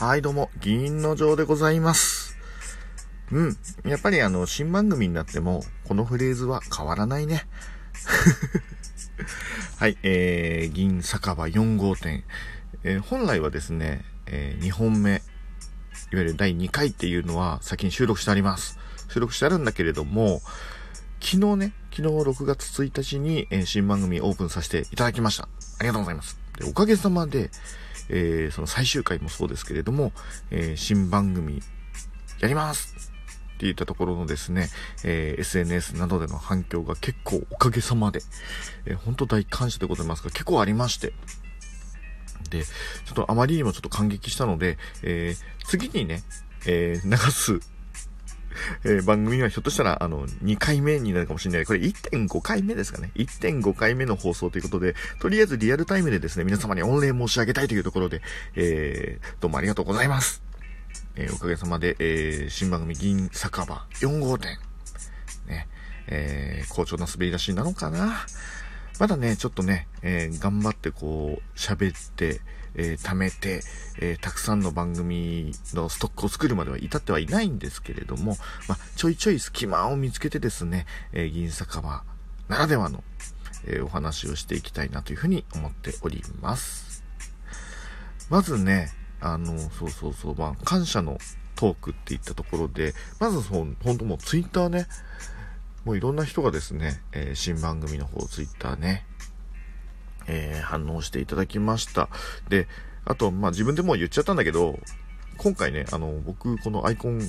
はい、どうも、銀の城でございます。うん。やっぱりあの、新番組になっても、このフレーズは変わらないね。はい、えー、銀酒場4号店。えー、本来はですね、えー、2本目、いわゆる第2回っていうのは先に収録してあります。収録してあるんだけれども、昨日ね、昨日6月1日に、えー、新番組オープンさせていただきました。ありがとうございます。でおかげさまで、えー、その最終回もそうですけれども、えー、新番組やりますって言ったところのですね、えー、SNS などでの反響が結構おかげさまで、えー、本当大感謝でございますが、結構ありまして、で、ちょっとあまりにもちょっと感激したので、えー、次にね、えー、流すえー、番組はひょっとしたら、あの、2回目になるかもしれない。これ1.5回目ですかね。1.5回目の放送ということで、とりあえずリアルタイムでですね、皆様に御礼申し上げたいというところで、えー、どうもありがとうございます。えー、おかげさまで、えー、新番組銀酒場4号店、ね、えー、好調な滑り出しなのかなまだね、ちょっとね、えー、頑張ってこう、喋って、えー、貯めて、えー、たくさんの番組のストックを作るまでは至ってはいないんですけれども、まあ、ちょいちょい隙間を見つけてですね、えー、銀酒場ならではの、えお話をしていきたいなというふうに思っております。まずね、あの、そうそうそう、まあ、感謝のトークっていったところで、まずそ、本当もうツイッターね、もういろんな人がですね、え、新番組の方、ツイッターね、えー、反応していただきました。で、あと、まあ、自分でも言っちゃったんだけど、今回ね、あの、僕、このアイコン、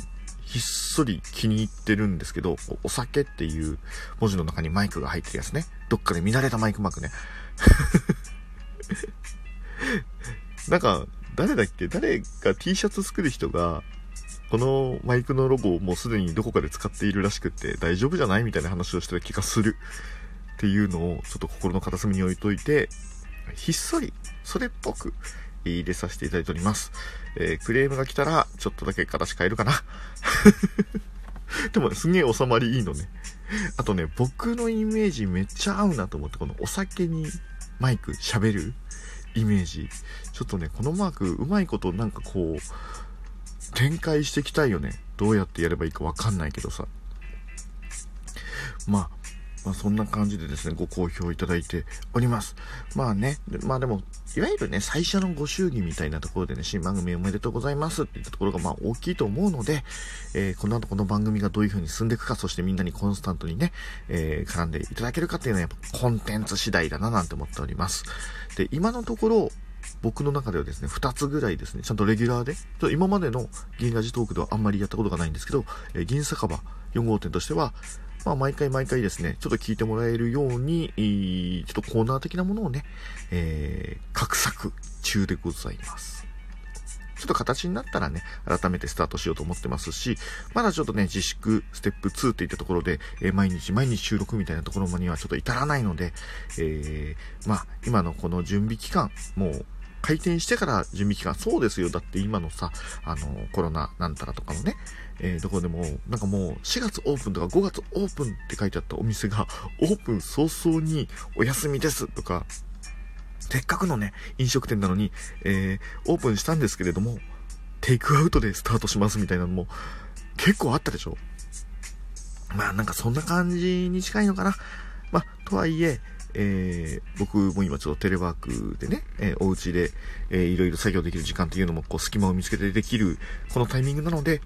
ひっそり気に入ってるんですけど、お酒っていう文字の中にマイクが入ってるやつね。どっかで見慣れたマイクマークね。なんか、誰だっけ？誰が T シャツ作る人が、このマイクのロゴをもうすでにどこかで使っているらしくって大丈夫じゃない？みたいな話をしてた気がする。っていうのをちょっと心の片隅に置いといて、ひっそり、それっぽく入れさせていただいております。えー、クレームが来たら、ちょっとだけ形変えるかな。でも、ね、すげえ収まりいいのね。あとね、僕のイメージめっちゃ合うなと思って、このお酒にマイク喋るイメージ。ちょっとね、このマーク、うまいことなんかこう、展開していきたいよね。どうやってやればいいかわかんないけどさ。まあ、まあ、そんな感じでですね、ご好評いただいております。まあね、まあでも、いわゆるね、最初のご祝儀みたいなところでね、新番組おめでとうございますって言ったところがまあ大きいと思うので、えー、この後この番組がどういう風に進んでいくか、そしてみんなにコンスタントにね、えー、絡んでいただけるかっていうのはやっぱコンテンツ次第だななんて思っております。で、今のところ、僕の中ではですね、2つぐらいですね、ちゃんとレギュラーで、今までの銀ラジトークではあんまりやったことがないんですけど、えー、銀酒場4号店としては、まあ、毎回毎回ですね、ちょっと聞いてもらえるように、ちょっとコーナー的なものをね、えー、画策中でございます。ちょっと形になったらね、改めてスタートしようと思ってますし、まだちょっとね、自粛ステップ2っていったところで、えー、毎日毎日収録みたいなところにはちょっと至らないので、えー、まあ、今のこの準備期間、もう、開店してから準備期間、そうですよ。だって今のさ、あの、コロナなんたらとかのね、えー、どこでも、なんかもう4月オープンとか5月オープンって書いてあったお店が、オープン早々にお休みですとか、せっかくのね、飲食店なのに、えー、オープンしたんですけれども、テイクアウトでスタートしますみたいなのも結構あったでしょ？まあなんかそんな感じに近いのかな。まあ、とはいえ、えー、僕も今ちょっとテレワークでね、えー、お家で、えー、いろいろ作業できる時間っていうのも、こう、隙間を見つけてできる、このタイミングなので、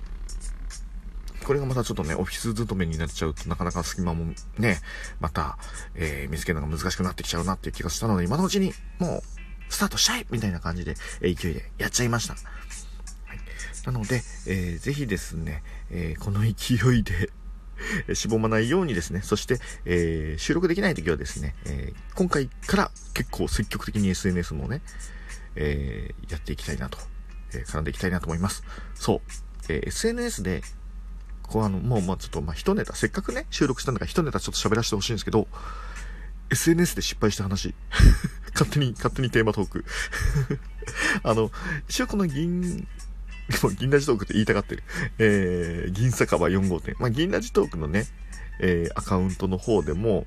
これがまたちょっとね、オフィス勤めになっちゃうとなかなか隙間もね、また、えー、見つけるのが難しくなってきちゃうなっていう気がしたので、今のうちにもう、スタートしたいみたいな感じで、えー、勢いでやっちゃいました。はい。なので、えー、ぜひですね、えー、この勢いでしぼまないようにですね、そして、えー、収録できない時はですね、えー、今回から結構積極的に SNS もね、えー、やっていきたいなと、えー、絡んでいきたいなと思います。そう、えー、SNS でこうあの、もうまあちょっとまあ一ネタ、せっかくね、収録したんだから一ネタちょっと喋らせてほしいんですけど、SNS で失敗した話。勝手に、勝手にテーマトーク あの、一応この銀、銀ラジトークって言いたがってる。えー、銀酒場4号店。まあ、銀ラジトークのね、えー、アカウントの方でも、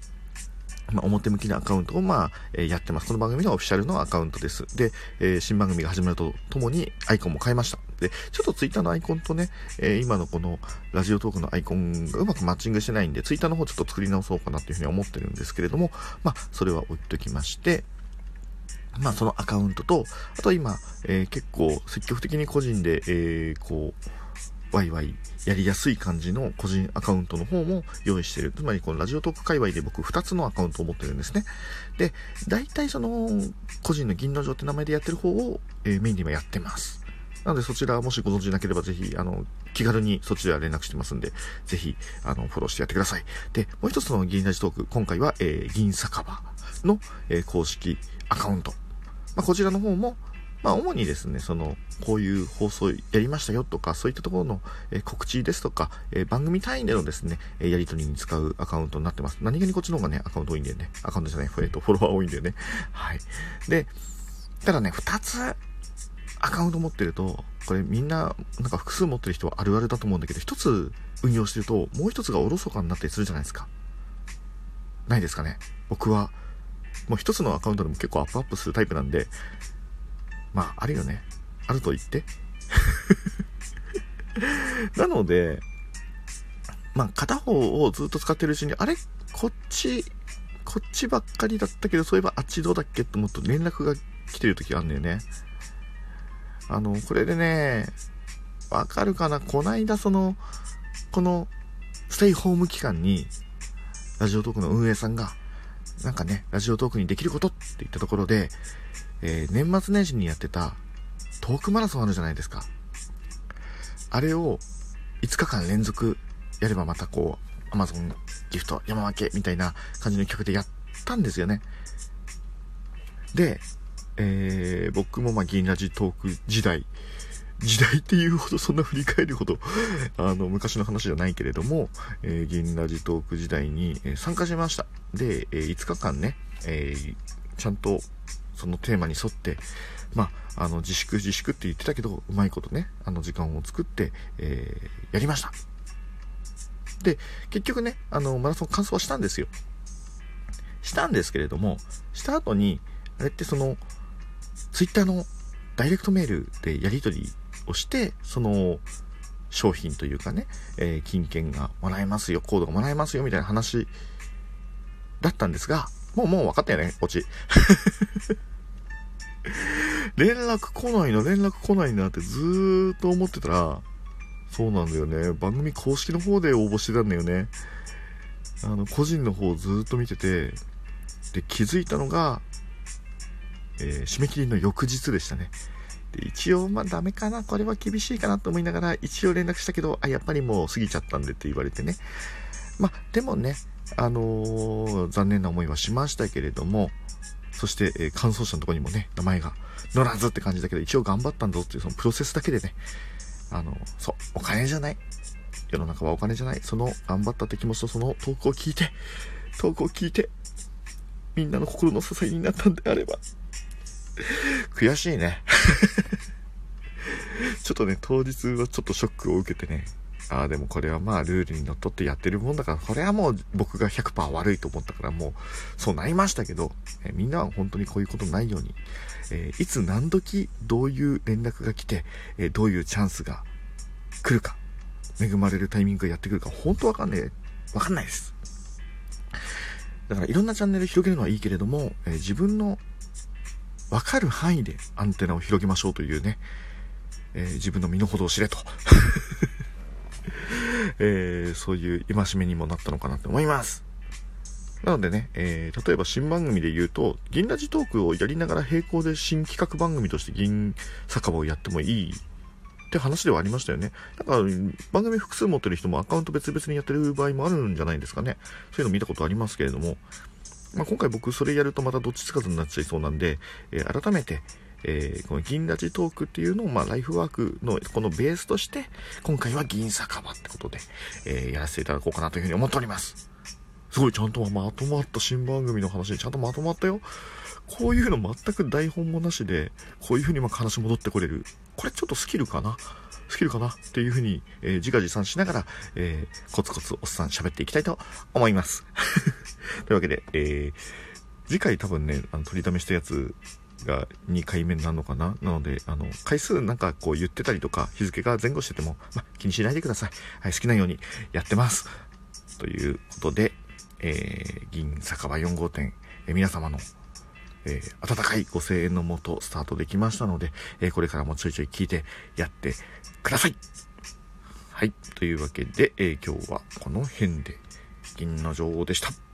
まあ、表向きなアカウントを、まあ、えー、やってます。この番組のオフィシャルのアカウントです。で、えー、新番組が始まるとともにアイコンも変えました。で、ちょっとツイッターのアイコンとね、えー、今のこのラジオトークのアイコンがうまくマッチングしてないんで、ツイッターの方ちょっと作り直そうかなっていうふうに思ってるんですけれども、まあ、それは置いときまして、まあ、そのアカウントと、あと今、え、結構積極的に個人で、えー、こう、ワイワイやりやすい感じの個人アカウントの方も用意してる。つまりこのラジオトーク界隈で僕2つのアカウントを持ってるんですね。で、大体その個人の銀の城って名前でやってる方を、えー、メインで今やってます。なのでそちらもしご存知なければぜひ、あの、気軽にそちら連絡してますんで、ぜひ、あの、フォローしてやってください。で、もう一つの銀ラジトーク、今回は、えー、銀酒場の、えー、公式アカウント。まあ、こちらの方も、まあ、主にですね、その、こういう放送やりましたよとか、そういったところの、え告知ですとか、え番組単位でのですね、えやり取りに使うアカウントになってます。何気にこっちの方がね、アカウント多いんだよね。アカウントじゃない、えっと、フォロワー多いんだよね。はい。で、ただね、2つアカウント持ってると、これみんな、なんか複数持ってる人はあるあるだと思うんだけど、1つ運用してると、もう1つがおろそかになったりするじゃないですか。ないですかね。僕は、もう1つのアカウントでも結構アップアップするタイプなんで、まあ、あるよね。あると言って。なので、まあ、片方をずっと使ってるうちに、あれ？こっち、こっちばっかりだったけど、そういえばあっちどうだっけ？って思うと連絡が来てる時があるんだよね。あの、これでね、わかるかな？こないだその、この、ステイホーム期間に、ラジオトークの運営さんが、なんかね、ラジオトークにできることって言ったところで、えー、年末年始にやってたトークマラソンあるじゃないですか。あれを5日間連続やればまたこう、アマゾンギフト山分けみたいな感じの企画でやったんですよね。で、えー、僕もまあ銀ラジトーク時代、時代っていうほどそんな振り返るほどあの、昔の話じゃないけれども、えー、銀ラジトーク時代に、参加しました。で、えー、5日間ね、えー、ちゃんとそのテーマに沿って、まあ、あの、自粛自粛って言ってたけど、うまいことね、あの、時間を作って、えー、やりました。で、結局ね、あの、マラソン完走はしたんですよ。したんですけれども、した後に、あれってその、ツイッターのダイレクトメールでやり取りをして、その、商品というかね、えー、金券がもらえますよ、コードがもらえますよ、みたいな話だったんですが、もうもう分かったよね、こっち。連絡来ないな、連絡来ないなってずーっと思ってたら、そうなんだよね。番組公式の方で応募してたんだよね。あの、個人の方をずーっと見てて、で、気づいたのが、えー、締め切りの翌日でしたね。で、一応、まあダメかな、これは厳しいかなと思いながら、一応連絡したけど、あ、やっぱりもう過ぎちゃったんでって言われてね。まあ、でもね、あのー、残念な思いはしましたけれども、そして、えー、感想者のとこにもね、名前が乗らずって感じだけど、一応頑張ったんだぞっていうそのプロセスだけでね、あの、そう、お金じゃない。世の中はお金じゃない。その頑張ったって気持ちとそのトークを聞いて、トークを聞いて、みんなの心の支えになったんであれば、悔しいね。ちょっとね、当日はちょっとショックを受けてね、ああ、でもこれはまあルールにのっとってやってるもんだから、これはもう僕が100%悪いと思ったからもう、そうなりましたけど、えみんなは本当にこういうことないように、えー、いつ何時どういう連絡が来て、えー、どういうチャンスが来るか、恵まれるタイミングがやってくるか、本当わかんない、わかんないです。だからいろんなチャンネル広げるのはいいけれども、えー、自分のわかる範囲でアンテナを広げましょうというね、え自分の身の程を知れとえー、そういう戒めにもなったのかなと思います。なのでね、えー、例えば新番組で言うと、銀ラジトークをやりながら並行で新企画番組として銀酒場をやってもいいって話ではありましたよね。だから、番組複数持ってる人もアカウント別々にやってる場合もあるんじゃないですかね。そういうの見たことありますけれども、まあ、今回僕それやるとまたどっちつかずになっちゃいそうなんで、えー、改めて、えー、この銀ラジトークっていうのを、まあ、ライフワークのこのベースとして、今回は銀酒場ってことで、えー、やらせていただこうかなというふうに思っております。すごいちゃんとまとまった新番組の話にちゃんとまとまったよ。こういうの全く台本もなしで、こういう風にま話戻ってこれる。これちょっとスキルかな？スキルかなっていうふうに、えー、自画自賛しながら、えー、コツコツおっさん喋っていきたいと思います。というわけで、えー、次回多分ね、あの、取りためしたやつが2回目になるのかな？なので、あの、回数なんかこう言ってたりとか、日付が前後してても、ま、気にしないでください。はい、好きなようにやってます。ということで、えー、銀酒場4号店、えー、皆様の、えー、温かいご声援のもとスタートできましたので、えー、これからもちょいちょい聞いてやってください。はい。というわけで、えー、今日はこの辺で、銀の女王でした。